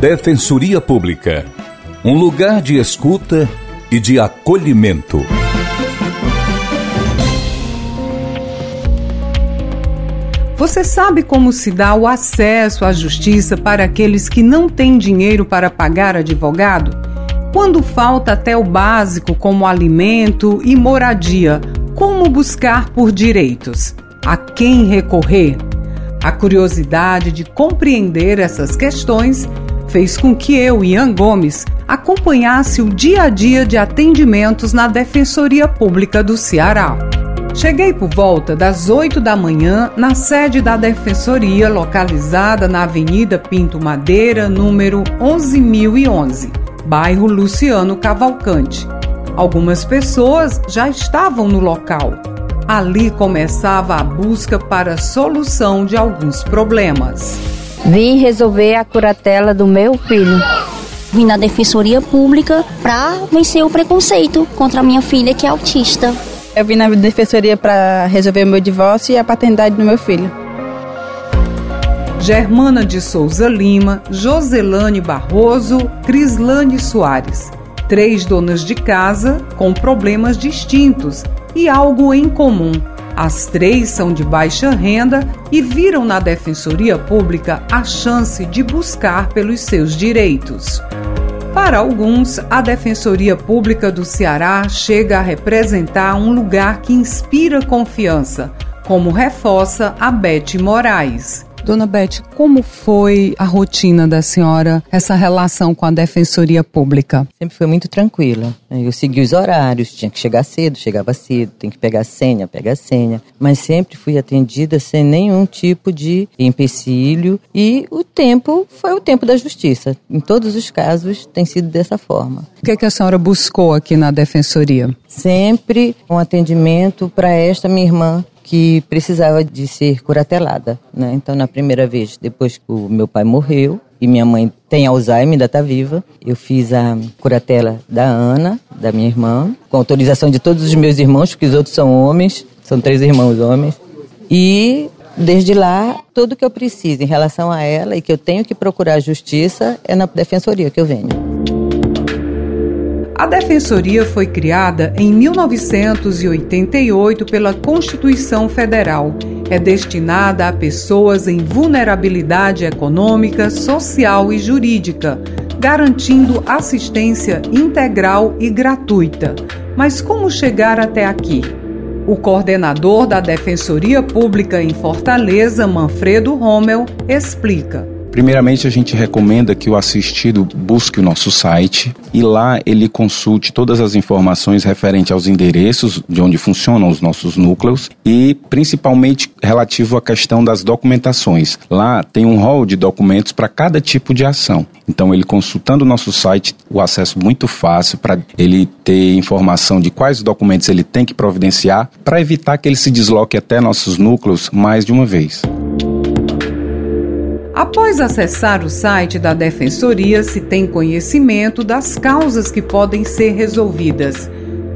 Defensoria Pública. Um lugar de escuta e de acolhimento. Você sabe como se dá o acesso à justiça para aqueles que não têm dinheiro para pagar advogado? Quando falta até o básico, como alimento e moradia, como buscar por direitos? A quem recorrer? A curiosidade de compreender essas questões fez com que eu, Ian Gomes, acompanhasse o dia a dia de atendimentos na Defensoria Pública do Ceará. Cheguei por volta das 8 da manhã na sede da Defensoria, localizada na Avenida Pinto Madeira, número 11011, bairro Luciano Cavalcante. Algumas pessoas já estavam no local. Ali começava a busca para a solução de alguns problemas. Vim resolver a curatela do meu filho. Vim na defensoria pública para vencer o preconceito contra a minha filha que é autista. Eu vim na defensoria para resolver o meu divórcio e a paternidade do meu filho. Germana de Souza Lima, Joselane Barroso, Crislane Soares. Três donas de casa com problemas distintos e algo em comum as três são de baixa renda e viram na Defensoria Pública a chance de buscar pelos seus direitos. Para alguns, a Defensoria Pública do Ceará chega a representar um lugar que inspira confiança, como reforça a Beth Moraes. Dona Beth, como foi a rotina da senhora, essa relação com a Defensoria Pública? Sempre foi muito tranquila. Eu segui os horários, tinha que chegar cedo, chegava cedo, tem que pegar a senha, pega a senha. Mas sempre fui atendida sem nenhum tipo de empecilho e o tempo foi o tempo da justiça. Em todos os casos tem sido dessa forma. O que, é que a senhora buscou aqui na Defensoria? Sempre um atendimento para esta minha irmã que precisava de ser curatelada. Né? Então, na primeira vez, depois que o meu pai morreu e minha mãe tem Alzheimer, ainda está viva, eu fiz a curatela da Ana, da minha irmã, com autorização de todos os meus irmãos, porque os outros são homens, são três irmãos homens. E desde lá, tudo que eu preciso em relação a ela e que eu tenho que procurar justiça é na defensoria que eu venho. A Defensoria foi criada em 1988 pela Constituição Federal. É destinada a pessoas em vulnerabilidade econômica, social e jurídica, garantindo assistência integral e gratuita. Mas como chegar até aqui? O coordenador da Defensoria Pública em Fortaleza, Manfredo Rommel, explica. Primeiramente, a gente recomenda que o assistido busque o nosso site e lá ele consulte todas as informações referentes aos endereços de onde funcionam os nossos núcleos e principalmente relativo à questão das documentações. Lá tem um rol de documentos para cada tipo de ação. Então, ele consultando o nosso site, o acesso muito fácil para ele ter informação de quais documentos ele tem que providenciar para evitar que ele se desloque até nossos núcleos mais de uma vez. Após acessar o site da Defensoria, se tem conhecimento das causas que podem ser resolvidas.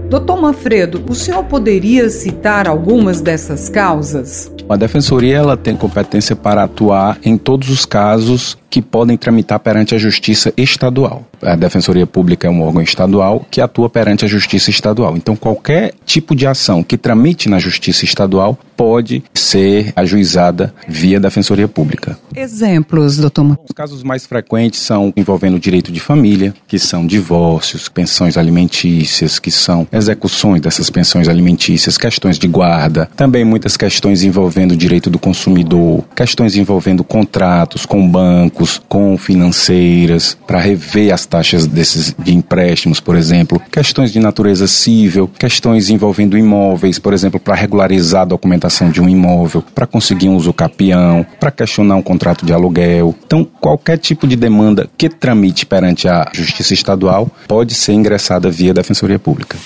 Doutor Manfredo, o senhor poderia citar algumas dessas causas? A Defensoria ela tem competência para atuar em todos os casos que podem tramitar perante a Justiça Estadual. A Defensoria Pública é um órgão estadual que atua perante a Justiça Estadual. Então, qualquer tipo de ação que tramite na Justiça Estadual pode ser ajuizada via Defensoria Pública. Exemplos, doutor? Os casos mais frequentes são envolvendo o direito de família, que são divórcios, pensões alimentícias, que são execuções dessas pensões alimentícias, questões de guarda, também muitas questões envolvendo o direito do consumidor, questões envolvendo contratos com banco bancos, com financeiras, para rever as taxas desses de empréstimos, por exemplo, questões de natureza civil, questões envolvendo imóveis, por exemplo, para regularizar a documentação de um imóvel, para conseguir um uso capião, para questionar um contrato de aluguel. Então, qualquer tipo de demanda que tramite perante a Justiça Estadual pode ser ingressada via Defensoria Pública.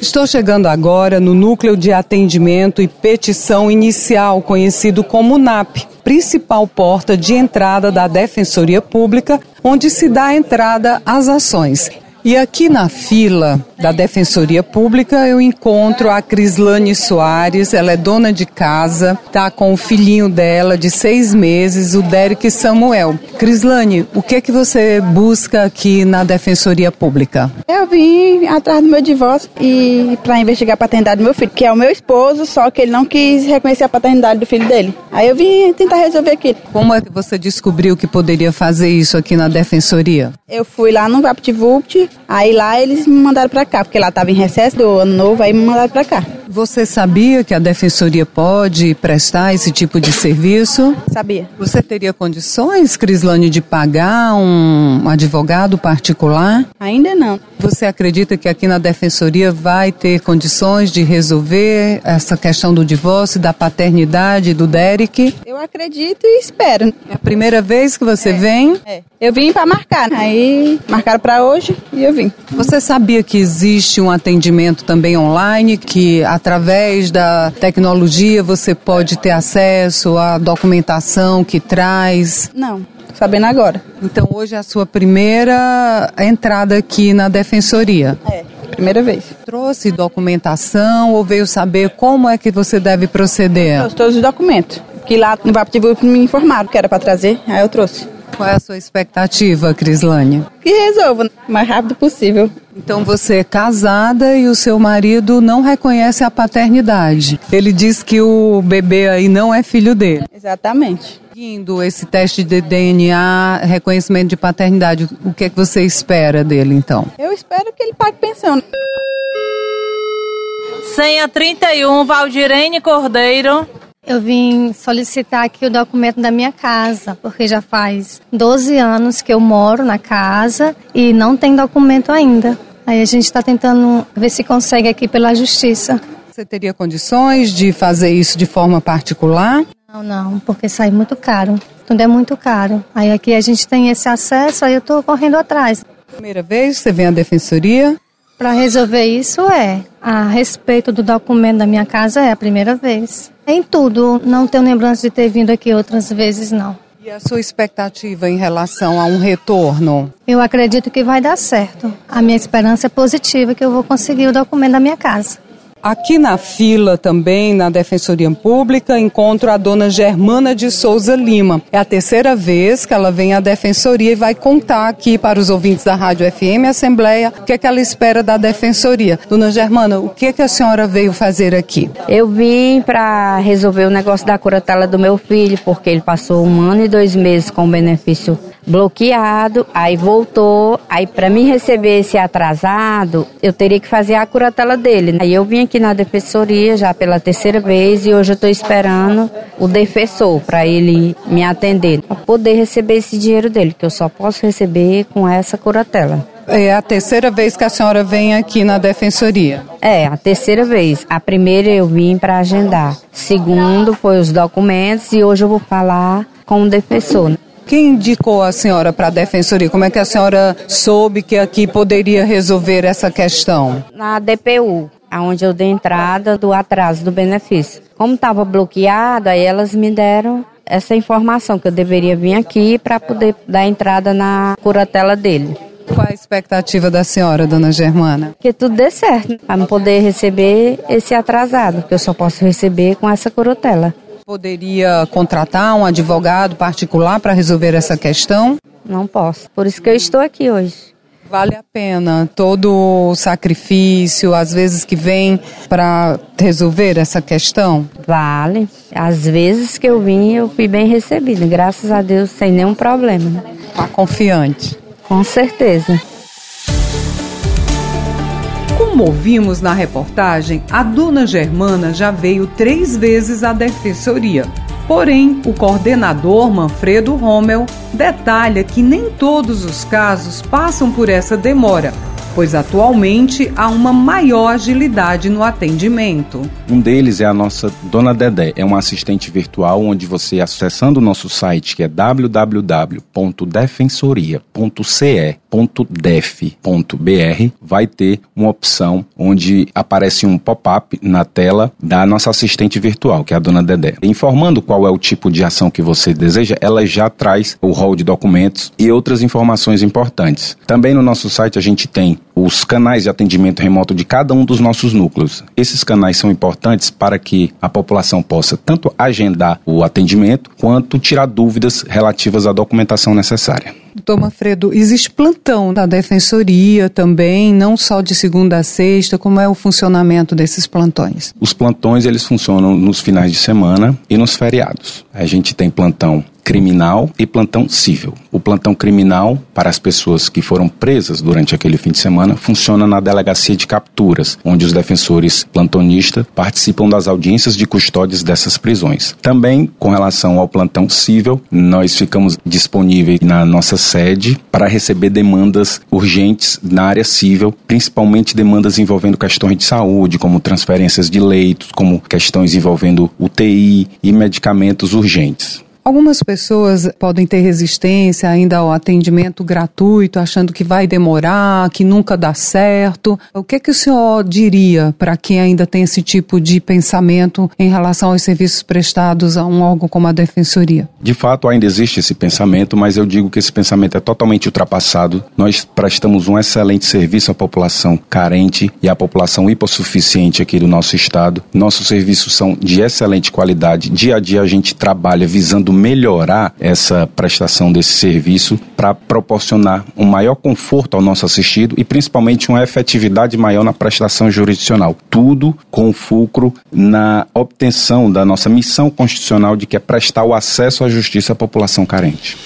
Estou chegando agora no Núcleo de Atendimento e Petição Inicial, conhecido como NAP, principal porta de entrada da Defensoria Pública, onde se dá entrada às ações. E aqui na fila da Defensoria Pública, eu encontro a Crislane Soares, ela é dona de casa, tá com o filhinho dela de seis meses, o Derek Samuel. Crislane, o que é que você busca aqui na Defensoria Pública? Eu vim atrás do meu divórcio e para investigar a paternidade do meu filho, que é o meu esposo, só que ele não quis reconhecer a paternidade do filho dele. Aí eu vim tentar resolver aquilo. Como é que você descobriu que poderia fazer isso aqui na Defensoria? Eu fui lá no VaptVupt, aí lá eles me mandaram para cá, porque lá estava em recesso do ano novo, aí me mandaram para cá. Você sabia que a Defensoria pode prestar esse tipo de serviço? Sabia. Você teria condições, Crislane, de pagar um advogado particular? Ainda não. Você acredita que aqui na Defensoria vai ter condições de resolver essa questão do divórcio, da paternidade do Derek? Eu acredito e espero. É a primeira vez que você é. vem? É. Eu vim para marcar, aí marcaram para hoje e eu vim. Você sabia que existe um atendimento também online que através da tecnologia você pode ter acesso à documentação que traz? Não sabendo agora. Então hoje é a sua primeira entrada aqui na defensoria. É, primeira vez. Trouxe documentação ou veio saber como é que você deve proceder? Trouxe todos os documentos. Que lá no VaptVup me informaram que era para trazer, aí eu trouxe. Qual é a sua expectativa, Crislane? Que resolva o mais rápido possível. Então você é casada e o seu marido não reconhece a paternidade. Ele diz que o bebê aí não é filho dele. Exatamente. Seguindo esse teste de DNA, reconhecimento de paternidade, o que é que você espera dele então? Eu espero que ele pague pensão. Senha 31, Valdirene Cordeiro. Eu vim solicitar aqui o documento da minha casa, porque já faz 12 anos que eu moro na casa e não tem documento ainda. Aí a gente está tentando ver se consegue aqui pela justiça. Você teria condições de fazer isso de forma particular? Não, não, porque sai muito caro. Tudo é muito caro. Aí aqui a gente tem esse acesso, aí eu estou correndo atrás. Primeira vez que você vem à defensoria? Para resolver isso é. A respeito do documento da minha casa é a primeira vez. Em tudo, não tenho lembrança de ter vindo aqui outras vezes, não. E a sua expectativa em relação a um retorno? Eu acredito que vai dar certo. A minha esperança é positiva que eu vou conseguir o documento da minha casa. Aqui na fila também, na Defensoria Pública, encontro a dona Germana de Souza Lima. É a terceira vez que ela vem à Defensoria e vai contar aqui para os ouvintes da Rádio FM Assembleia o que, é que ela espera da Defensoria. Dona Germana, o que, é que a senhora veio fazer aqui? Eu vim para resolver o negócio da curatela do meu filho, porque ele passou um ano e dois meses com benefício bloqueado, aí voltou, aí para mim receber esse atrasado, eu teria que fazer a curatela dele. Aí eu vim aqui na defensoria já pela terceira vez e hoje eu estou esperando o defensor para ele me atender, para poder receber esse dinheiro dele, que eu só posso receber com essa curatela. É a terceira vez que a senhora vem aqui na defensoria. É, a terceira vez. A primeira eu vim para agendar. Segundo foi os documentos e hoje eu vou falar com o defensor. Quem indicou a senhora para a defensoria? Como é que a senhora soube que aqui poderia resolver essa questão? Na DPU, aonde eu dei entrada do atraso do benefício. Como estava bloqueado, aí elas me deram essa informação que eu deveria vir aqui para poder dar entrada na curatela dele. Qual a expectativa da senhora, dona Germana? Que tudo dê certo, para poder receber esse atrasado, que eu só posso receber com essa curotela. Poderia contratar um advogado particular para resolver essa questão? Não posso. Por isso que eu estou aqui hoje. Vale a pena todo o sacrifício, às vezes que vem para resolver essa questão? Vale. Às vezes que eu vim, eu fui bem recebida, graças a Deus, sem nenhum problema. Está confiante? Com certeza. Como ouvimos na reportagem, a dona Germana já veio três vezes à defensoria. Porém, o coordenador Manfredo Rommel detalha que nem todos os casos passam por essa demora pois atualmente há uma maior agilidade no atendimento. Um deles é a nossa Dona Dedé, é uma assistente virtual onde você acessando o nosso site que é www.defensoria.ce.def.br vai ter uma opção onde aparece um pop-up na tela da nossa assistente virtual, que é a Dona Dedé. Informando qual é o tipo de ação que você deseja, ela já traz o rol de documentos e outras informações importantes. Também no nosso site a gente tem os canais de atendimento remoto de cada um dos nossos núcleos. Esses canais são importantes para que a população possa tanto agendar o atendimento quanto tirar dúvidas relativas à documentação necessária. Doutor Manfredo, existe plantão da defensoria também, não só de segunda a sexta, como é o funcionamento desses plantões? Os plantões eles funcionam nos finais de semana e nos feriados. A gente tem plantão criminal e plantão civil. O plantão criminal, para as pessoas que foram presas durante aquele fim de semana, funciona na delegacia de capturas, onde os defensores plantonistas participam das audiências de custódias dessas prisões. Também, com relação ao plantão civil, nós ficamos disponíveis na nossa sede para receber demandas urgentes na área civil, principalmente demandas envolvendo questões de saúde, como transferências de leitos, como questões envolvendo UTI e medicamentos urgentes. Algumas pessoas podem ter resistência ainda ao atendimento gratuito, achando que vai demorar, que nunca dá certo. O que, é que o senhor diria para quem ainda tem esse tipo de pensamento em relação aos serviços prestados a um órgão como a Defensoria? De fato, ainda existe esse pensamento, mas eu digo que esse pensamento é totalmente ultrapassado. Nós prestamos um excelente serviço à população carente e à população hipossuficiente aqui do nosso estado. Nossos serviços são de excelente qualidade. Dia a dia a gente trabalha visando melhorar essa prestação desse serviço para proporcionar um maior conforto ao nosso assistido e principalmente uma efetividade maior na prestação jurisdicional. Tudo com fulcro na obtenção da nossa missão constitucional de que é prestar o acesso à justiça à população carente.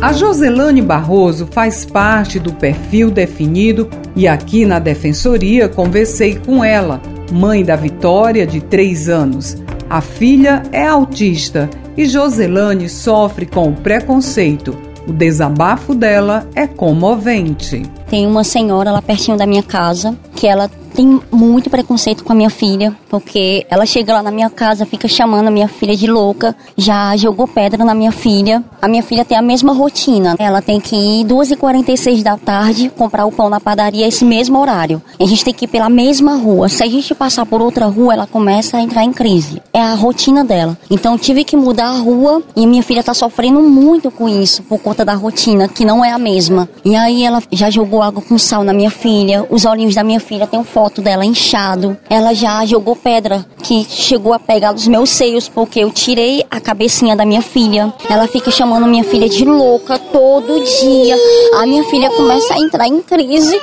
A Joselane Barroso faz parte do perfil definido e aqui na Defensoria conversei com ela, mãe da Vitória, de 3 anos. A filha é autista e Joselane sofre com o preconceito. O desabafo dela é comovente. Tem uma senhora lá pertinho da minha casa que ela tem muito preconceito com a minha filha, porque ela chega lá na minha casa, fica chamando a minha filha de louca, já jogou pedra na minha filha. A minha filha tem a mesma rotina, ela tem que ir 2h46 da tarde comprar o pão na padaria esse mesmo horário. A gente tem que ir pela mesma rua. Se a gente passar por outra rua, ela começa a entrar em crise. É a rotina dela. Então tive que mudar a rua e minha filha tá sofrendo muito com isso, por conta da rotina, que não é a mesma. E aí ela já jogou água com sal na minha filha, os olhinhos da minha filha tem foto dela inchado. Ela já jogou pedra que chegou a pegar os meus seios porque eu tirei a cabecinha da minha filha. Ela fica chamando minha filha de louca todo dia. A minha filha começa a entrar em crise.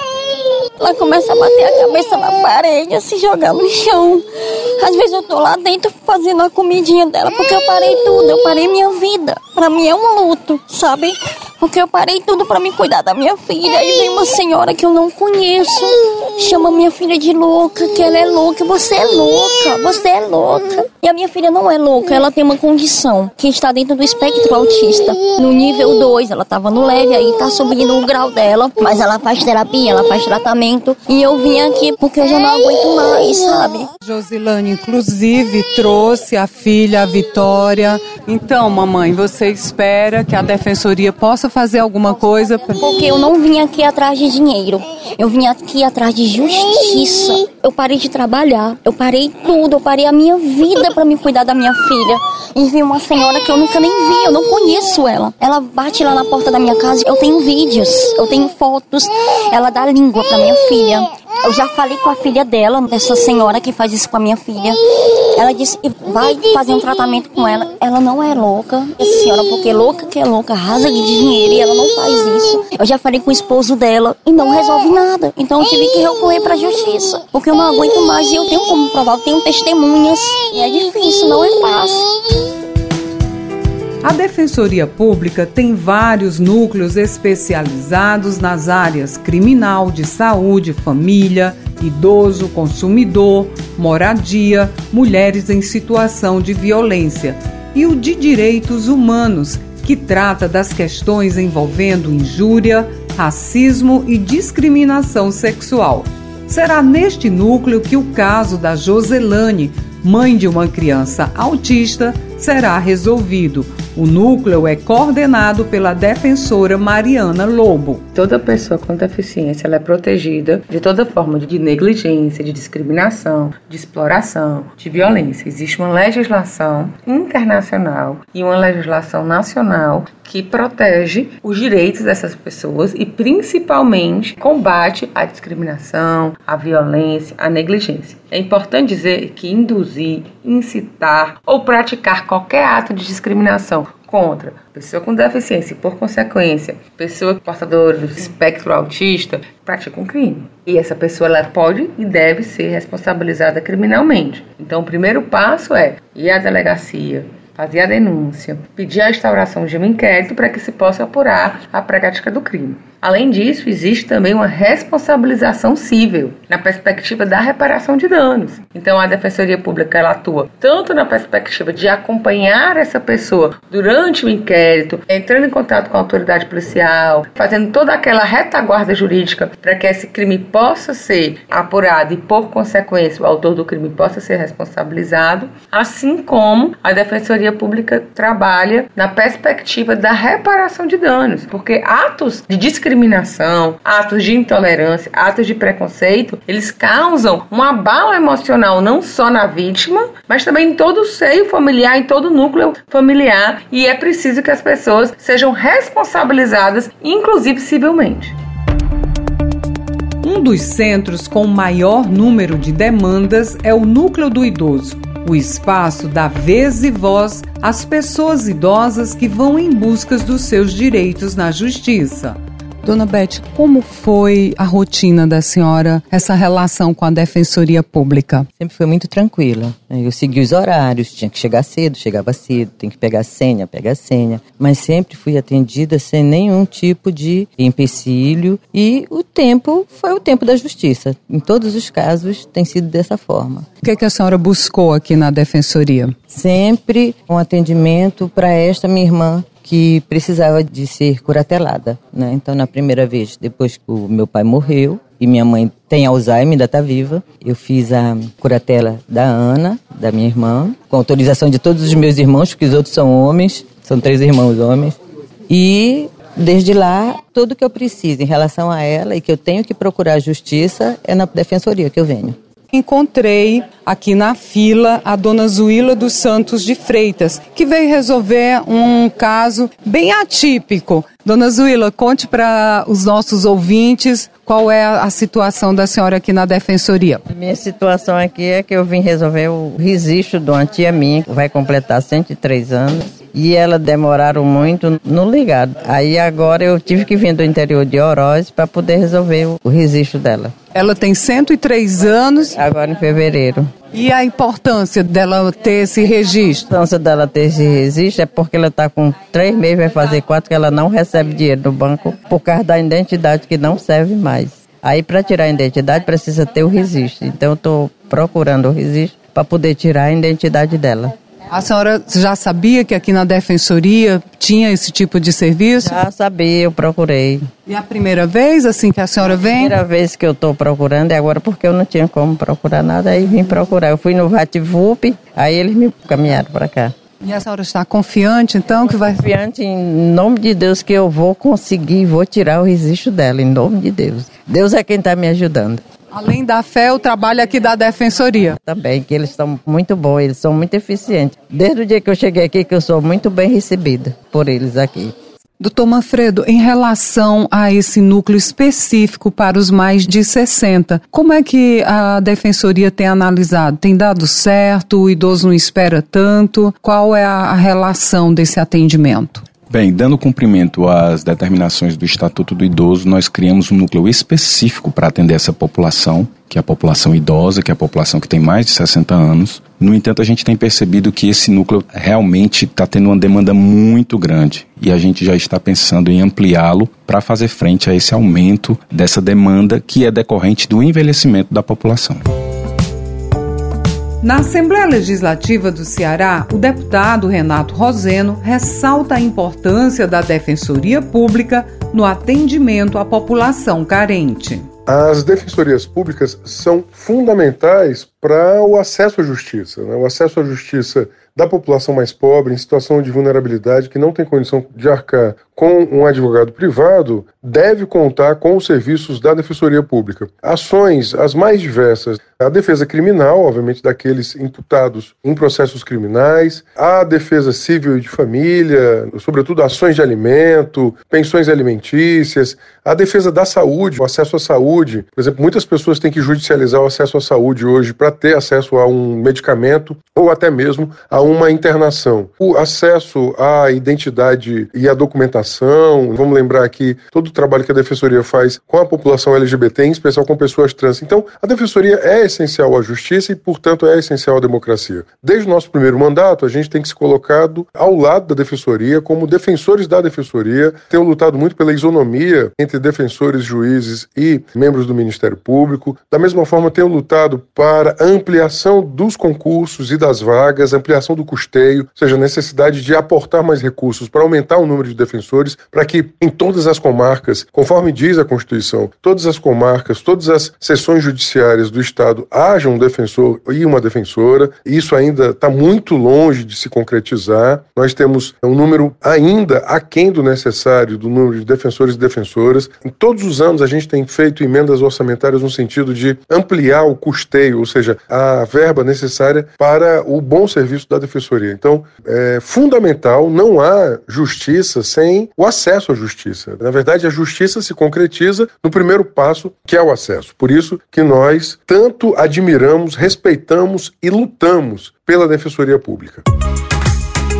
Ela começa a bater a cabeça na parede, a se jogar no chão. Às vezes eu tô lá dentro fazendo a comidinha dela, porque eu parei tudo, eu parei minha vida. Pra mim é um luto, sabe? Porque eu parei tudo para me cuidar da minha filha. E vem uma senhora que eu não conheço, chama minha filha de louca, que ela é louca. Você é louca, você é louca. E a minha filha não é louca, ela tem uma condição que está dentro do espectro autista. No nível 2, ela estava no leve, aí tá subindo o grau dela. Mas ela faz terapia, ela faz tratamento. E eu vim aqui porque eu já não aguento mais, sabe? Josilane, inclusive, trouxe a filha, a Vitória. Então, mamãe, você espera que a defensoria possa fazer alguma coisa? Porque eu não vim aqui atrás de dinheiro. Eu vim aqui atrás de justiça. Eu parei de trabalhar. Eu parei tudo. Eu parei a minha vida para me cuidar da minha filha. E vi uma senhora que eu nunca nem vi. Eu não conheço ela. Ela bate lá na porta da minha casa. Eu tenho vídeos. Eu tenho fotos. Ela dá língua para minha filha. Eu já falei com a filha dela, dessa senhora que faz isso com a minha filha. Ela disse vai fazer um tratamento com ela. Ela não é louca, essa senhora, porque louca que é louca, rasa de dinheiro e ela não faz isso. Eu já falei com o esposo dela e não resolve nada. Então eu tive que recorrer para a justiça, porque eu não aguento mais e eu tenho como provar, eu tenho testemunhas. E é difícil, não é fácil. A Defensoria Pública tem vários núcleos especializados nas áreas criminal, de saúde, família, idoso, consumidor, moradia, mulheres em situação de violência e o de direitos humanos, que trata das questões envolvendo injúria, racismo e discriminação sexual. Será neste núcleo que o caso da Joselane, mãe de uma criança autista, será resolvido O núcleo é coordenado pela defensora Mariana Lobo. Toda pessoa com deficiência é protegida de toda forma de negligência, de discriminação, de exploração, de violência. Existe uma legislação internacional e uma legislação nacional que protege os direitos dessas pessoas e principalmente combate a discriminação, a violência, a negligência. É importante dizer que induzir, incitar ou praticar qualquer ato de discriminação contra pessoa com deficiência e, por consequência, pessoa portadora do espectro autista, pratica um crime. E essa pessoa ela pode e deve ser responsabilizada criminalmente. Então, o primeiro passo é ir à delegacia, fazer a denúncia, pedir a instauração de um inquérito para que se possa apurar a prática do crime. Além disso, existe também uma responsabilização civil na perspectiva da reparação de danos. Então, a Defensoria Pública ela atua tanto na perspectiva de acompanhar essa pessoa durante o inquérito, entrando em contato com a autoridade policial, fazendo toda aquela retaguarda jurídica para que esse crime possa ser apurado e, por consequência, o autor do crime possa ser responsabilizado, assim como a Defensoria Pública trabalha na perspectiva da reparação de danos, porque atos de discriminação discriminação, atos de intolerância, atos de preconceito, eles causam um abalo emocional não só na vítima, mas também em todo o seio familiar, em todo o núcleo familiar, e é preciso que as pessoas sejam responsabilizadas, inclusive civilmente. Um dos centros com maior número de demandas é o Núcleo do Idoso. O espaço dá vez e voz às pessoas idosas que vão em busca dos seus direitos na justiça. Dona Beth, como foi a rotina da senhora, essa relação com a Defensoria Pública? Sempre foi muito tranquila. Eu segui os horários, tinha que chegar cedo, chegava cedo, tem que pegar a senha, pega a senha. Mas sempre fui atendida sem nenhum tipo de empecilho e o tempo foi o tempo da justiça. Em todos os casos tem sido dessa forma. O que, é que a senhora buscou aqui na Defensoria? Sempre um atendimento para esta minha irmã que precisava de ser curatelada, né? Então, na primeira vez, depois que o meu pai morreu e minha mãe tem Alzheimer, ainda está viva, eu fiz a curatela da Ana, da minha irmã, com autorização de todos os meus irmãos, porque os outros são homens, são três irmãos homens. E desde lá, tudo que eu preciso em relação a ela e que eu tenho que procurar justiça é na defensoria que eu venho. Encontrei aqui na fila a dona Zuíla dos Santos de Freitas, que veio resolver um caso bem atípico. Dona Zuíla, conte para os nossos ouvintes qual é a situação da senhora aqui na defensoria. A minha situação aqui é que eu vim resolver o registro de uma tia minha, que vai completar 103 anos e ela demoraram muito no ligado. Aí agora eu tive que vir do interior de Oroz para poder resolver o, o registro dela. Ela tem 103 anos. Agora em fevereiro. E a importância dela ter esse registro? A importância dela ter esse registro é porque ela está com três meses, vai fazer quatro, que ela não recebe dinheiro do banco por causa da identidade que não serve mais. Aí para tirar a identidade precisa ter o registro. Então eu estou procurando o registro para poder tirar a identidade dela. A senhora já sabia que aqui na Defensoria tinha esse tipo de serviço? Já sabia, eu procurei. E a primeira vez, assim, que a senhora vem? A primeira vez que eu estou procurando é agora porque eu não tinha como procurar nada, aí vim procurar. Eu fui no VATVUP, aí eles me caminharam para cá. E a senhora está confiante, então, que vai... Confiante em nome de Deus que eu vou conseguir, vou tirar o registro dela, em nome de Deus. Deus é quem está me ajudando. Além da fé, o trabalho aqui da Defensoria. Também, que eles são muito bons, eles são muito eficientes. Desde o dia que eu cheguei aqui, que eu sou muito bem recebida por eles aqui. Doutor Manfredo, em relação a esse núcleo específico para os mais de 60, como é que a Defensoria tem analisado? Tem dado certo? O idoso não espera tanto? Qual é a relação desse atendimento? Bem, dando cumprimento às determinações do Estatuto do Idoso, nós criamos um núcleo específico para atender essa população, que é a população idosa, que é a população que tem mais de 60 anos. No entanto, a gente tem percebido que esse núcleo realmente está tendo uma demanda muito grande e a gente já está pensando em ampliá-lo para fazer frente a esse aumento dessa demanda que é decorrente do envelhecimento da população. Na Assembleia Legislativa do Ceará, o deputado Renato Roseno ressalta a importância da Defensoria Pública no atendimento à população carente. As defensorias públicas são fundamentais para o acesso à justiça. Né? O acesso à justiça da população mais pobre, em situação de vulnerabilidade, que não tem condição de arcar com um advogado privado, deve contar com os serviços da Defensoria Pública. Ações as mais diversas, a defesa criminal, obviamente, daqueles imputados em processos criminais, a defesa civil e de família, sobretudo ações de alimento, pensões alimentícias, a defesa da saúde, o acesso à saúde. Por exemplo, muitas pessoas têm que judicializar o acesso à saúde hoje para ter acesso a um medicamento ou até mesmo a uma internação. O acesso à identidade e à documentação, vamos lembrar aqui todo trabalho que a Defensoria faz com a população LGBT, em especial com pessoas trans. Então, a Defensoria é essencial à justiça e, portanto, é essencial à democracia. Desde o nosso primeiro mandato, a gente tem que se colocado ao lado da Defensoria, como defensores da Defensoria, tem lutado muito pela isonomia entre defensores, juízes e membros do Ministério Público. Da mesma forma, tenho lutado para ampliação dos concursos e das vagas, ampliação do custeio, ou seja, a necessidade de aportar mais recursos para aumentar o número de defensores, para que em todas as comarcas, conforme diz a Constituição, todas as comarcas, todas as sessões judiciárias do Estado haja um defensor e uma defensora. Isso ainda está muito longe de se concretizar. Nós temos um número ainda aquém do necessário do número de defensores e defensoras. Em todos os anos a gente tem feito emendas orçamentárias no sentido de ampliar o custeio, ou seja, a verba necessária para o bom serviço da defensoria. Então, é fundamental, não há justiça sem o acesso à justiça. Na verdade, a justiça se concretiza no primeiro passo, que é o acesso. Por isso que nós tanto admiramos, respeitamos e lutamos pela defensoria pública.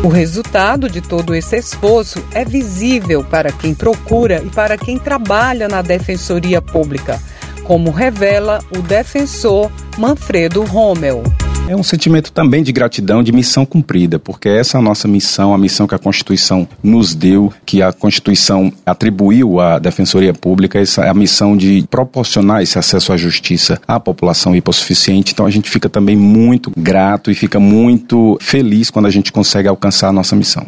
O resultado de todo esse esforço é visível para quem procura e para quem trabalha na Defensoria Pública, como revela o defensor Manfredo Rommel. É um sentimento também de gratidão, de missão cumprida, porque essa é a nossa missão, a missão que a Constituição nos deu, que a Constituição atribuiu à Defensoria Pública, essa é a missão de proporcionar esse acesso à justiça à população hipossuficiente. Então a gente fica também muito grato e fica muito feliz quando a gente consegue alcançar a nossa missão.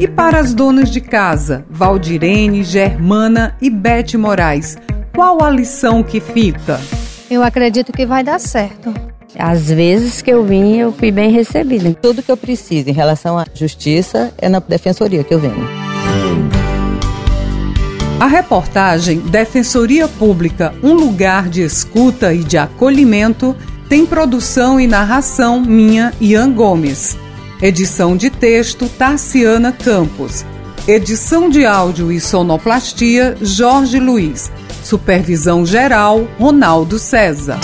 E para as donas de casa, Valdirene, Germana e Bete Moraes, qual a lição que fica? Eu acredito que vai dar certo. Às vezes que eu vim, eu fui bem recebida. Tudo que eu preciso em relação à justiça é na defensoria que eu venho. A reportagem Defensoria Pública Um Lugar de Escuta e de Acolhimento tem produção e narração minha, Ian Gomes. Edição de texto Tarciana Campos. Edição de áudio e sonoplastia Jorge Luiz. Supervisão geral Ronaldo César.